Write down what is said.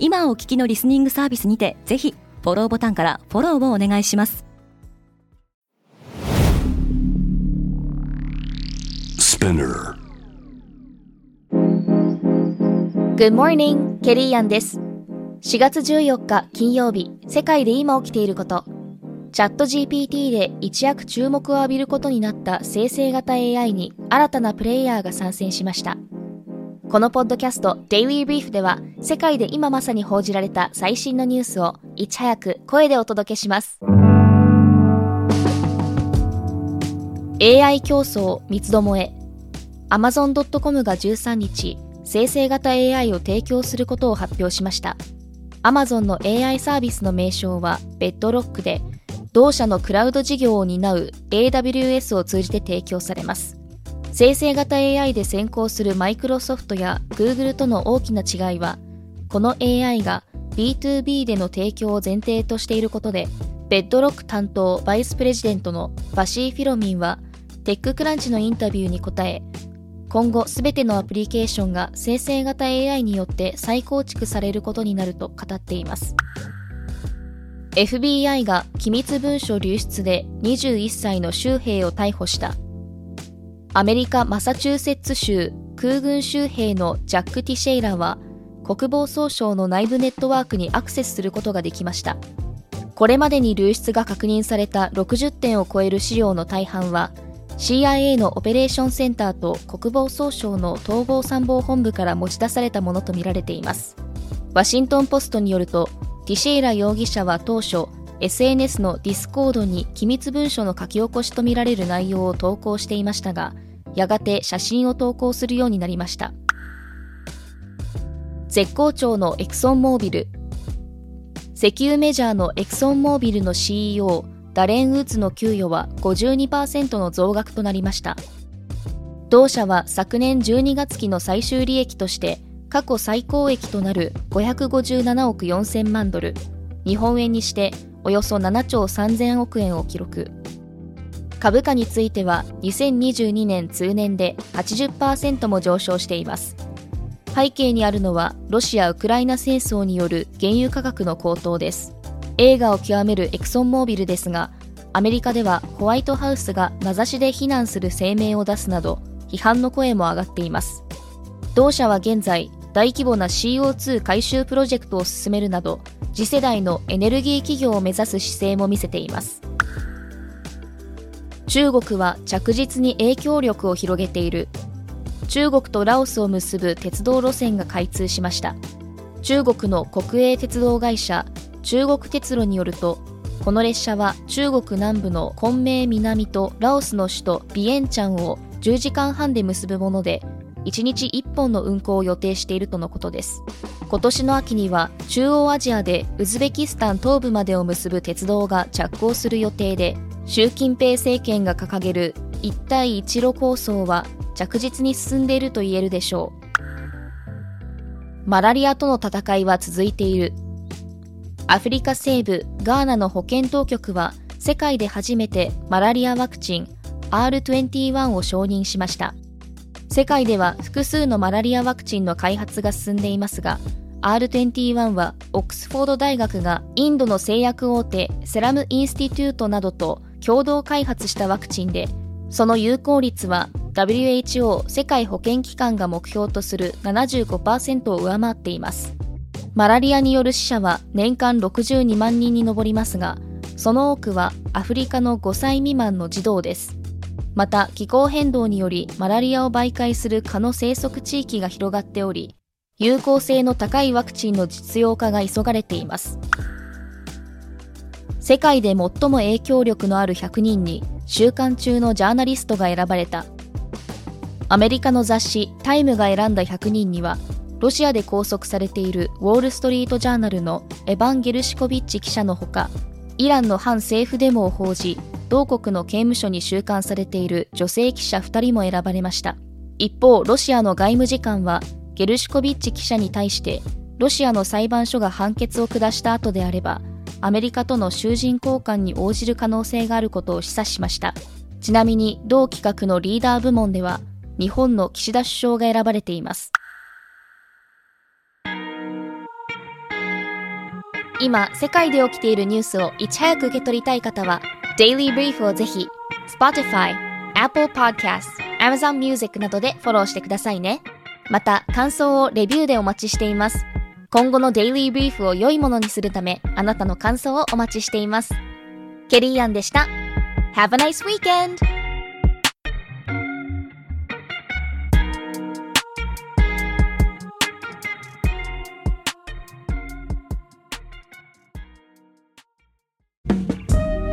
今お聞きのリスニングサービスにてぜひフォローボタンからフォローをお願いします。Good morning, ケリーアンです。4月14日金曜日世界で今起きていること。チャット GPT で一躍注目を浴びることになった生成型 AI に新たなプレイヤーが参戦しました。このポッドキャスト Daily Brief では世界で今まさに報じられた最新のニュースをいち早く声でお届けします。AI 競争三つどもえ。Amazon.com が13日生成型 AI を提供することを発表しました。Amazon の AI サービスの名称はベッドロックで同社のクラウド事業を担う AWS を通じて提供されます。生成型 AI で先行するマイクロソフトや Google との大きな違いはこの AI が B2B での提供を前提としていることでベッドロック担当バイスプレジデントのバシー・フィロミンはテッククランチのインタビューに答え今後すべてのアプリケーションが生成型 AI によって再構築されることになると語っています。FBI が機密文書流出で21歳の州兵を逮捕した。アメリカ・マサチューセッツ州空軍州兵のジャック・ティシェイラは国防総省の内部ネットワークにアクセスすることができました。これまでに流出が確認された60点を超える資料の大半は CIA のオペレーションセンターと国防総省の統合参謀本部から持ち出されたものとみられています。ワシントン・ポストによるとティシェイラ容疑者は当初 SNS のディスコードに機密文書の書き起こしとみられる内容を投稿していましたがやがて写真を投稿するようになりました。絶好調のエクソンモービル。石油メジャーのエクソンモービルの CEO ダレン・ウッズの給与は52%の増額となりました。同社は昨年12月期の最終利益として過去最高益となる557億4000万ドル。日本円にしておよそ7兆3000億円を記録。株価については2022年通年で80%も上昇しています。背景にあるのはロシア・ウクライナ戦争による原油価格の高騰です。映画を極めるエクソンモービルですがアメリカではホワイトハウスが名指しで非難する声明を出すなど批判の声も上がっています。同社は現在大規模な CO2 回収プロジェクトを進めるなど次世代のエネルギー企業を目指す姿勢も見せています。中国は着実に影響力を広げている。中国とラオスを結ぶ鉄道路線が開通しました。中国の国営鉄道会社中国鉄路によるとこの列車は中国南部の昆明南とラオスの首都ビエンチャンを10時間半で結ぶもので1日1本の運行を予定しているとのことです。今年の秋には中央アジアでウズベキスタン東部までを結ぶ鉄道が着工する予定で習近平政権が掲げる一帯一路構想は着実に進んでいると言えるでしょう。マラリアとの戦いは続いている。アフリカ西部ガーナの保健当局は世界で初めてマラリアワクチン R21 を承認しました。世界では複数のマラリアワクチンの開発が進んでいますが R21 はオックスフォード大学がインドの製薬大手セラムインスティテュートなどと共同開発したワクチンでその有効率は WHO 世界保健機関が目標とする75%を上回っています。マラリアによる死者は年間62万人に上りますがその多くはアフリカの5歳未満の児童です。また気候変動によりマラリアを媒介する蚊の生息地域が広がっており有効性の高いワクチンの実用化が急がれています。世界で最も影響力のある100人に週間中のジャーナリストが選ばれたアメリカの雑誌タイムが選んだ100人にはロシアで拘束されているウォール・ストリート・ジャーナルのエバン・ゲルシコビッチ記者のほか、イランの反政府デモを報じ、同国の刑務所に収監されている女性記者2人も選ばれました。一方、ロシアの外務次官は、ゲルシコビッチ記者に対して、ロシアの裁判所が判決を下した後であれば、アメリカとの囚人交換に応じる可能性があることを示唆しました。ちなみに、同企画のリーダー部門では、日本の岸田首相が選ばれています。今、世界で起きているニュースをいち早く受け取りたい方は、Daily Brief をぜひ、Spotify、Apple Podcast、Amazon Music などでフォローしてくださいね。また、感想をレビューでお待ちしています。今後の Daily Brief を良いものにするため、あなたの感想をお待ちしています。ケリーアンでした。Have a nice weekend!